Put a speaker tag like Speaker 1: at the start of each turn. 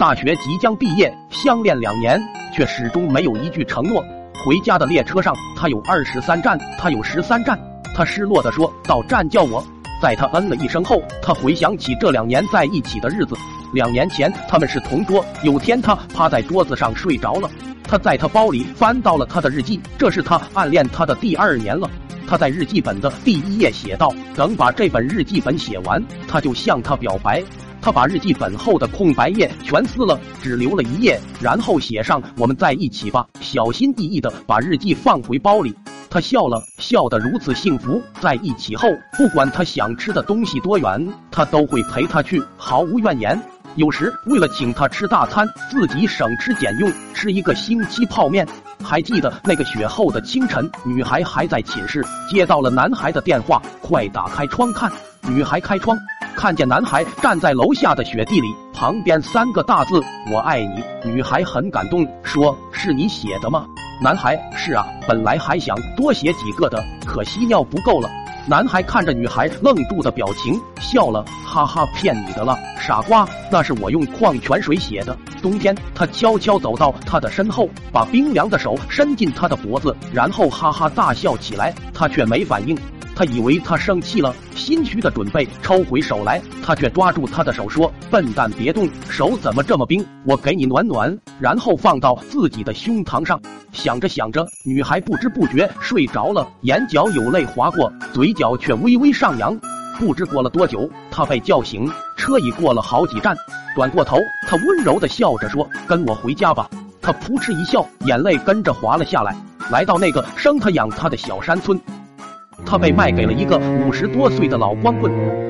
Speaker 1: 大学即将毕业，相恋两年，却始终没有一句承诺。回家的列车上，他有二十三站，他有十三站。他失落的说：“到站叫我。”在他嗯了一声后，他回想起这两年在一起的日子。两年前他们是同桌，有天他趴在桌子上睡着了，他在他包里翻到了他的日记，这是他暗恋他的第二年了。他在日记本的第一页写道：“等把这本日记本写完，他就向他表白。”他把日记本后的空白页全撕了，只留了一页，然后写上“我们在一起吧”，小心翼翼的把日记放回包里。他笑了笑得如此幸福，在一起后，不管他想吃的东西多远，他都会陪他去，毫无怨言。有时为了请他吃大餐，自己省吃俭用吃一个星期泡面。还记得那个雪后的清晨，女孩还在寝室，接到了男孩的电话，快打开窗看。女孩开窗，看见男孩站在楼下的雪地里，旁边三个大字“我爱你”。女孩很感动，说：“是你写的吗？”男孩：“是啊，本来还想多写几个的，可惜尿不够了。”男孩看着女孩愣住的表情，笑了，哈哈，骗你的了，傻瓜，那是我用矿泉水写的。冬天，他悄悄走到她的身后，把冰凉的手伸进她的脖子，然后哈哈大笑起来。她却没反应，他以为他生气了，心虚的准备抽回手来，他却抓住他的手说：“笨蛋，别动手，怎么这么冰？我给你暖暖。”然后放到自己的胸膛上。想着想着，女孩不知不觉睡着了，眼角有泪划过，嘴角却微微上扬。不知过了多久，她被叫醒，车已过了好几站。转过头，他温柔的笑着说：“跟我回家吧。”他扑哧一笑，眼泪跟着滑了下来。来到那个生他养他的小山村，他被卖给了一个五十多岁的老光棍。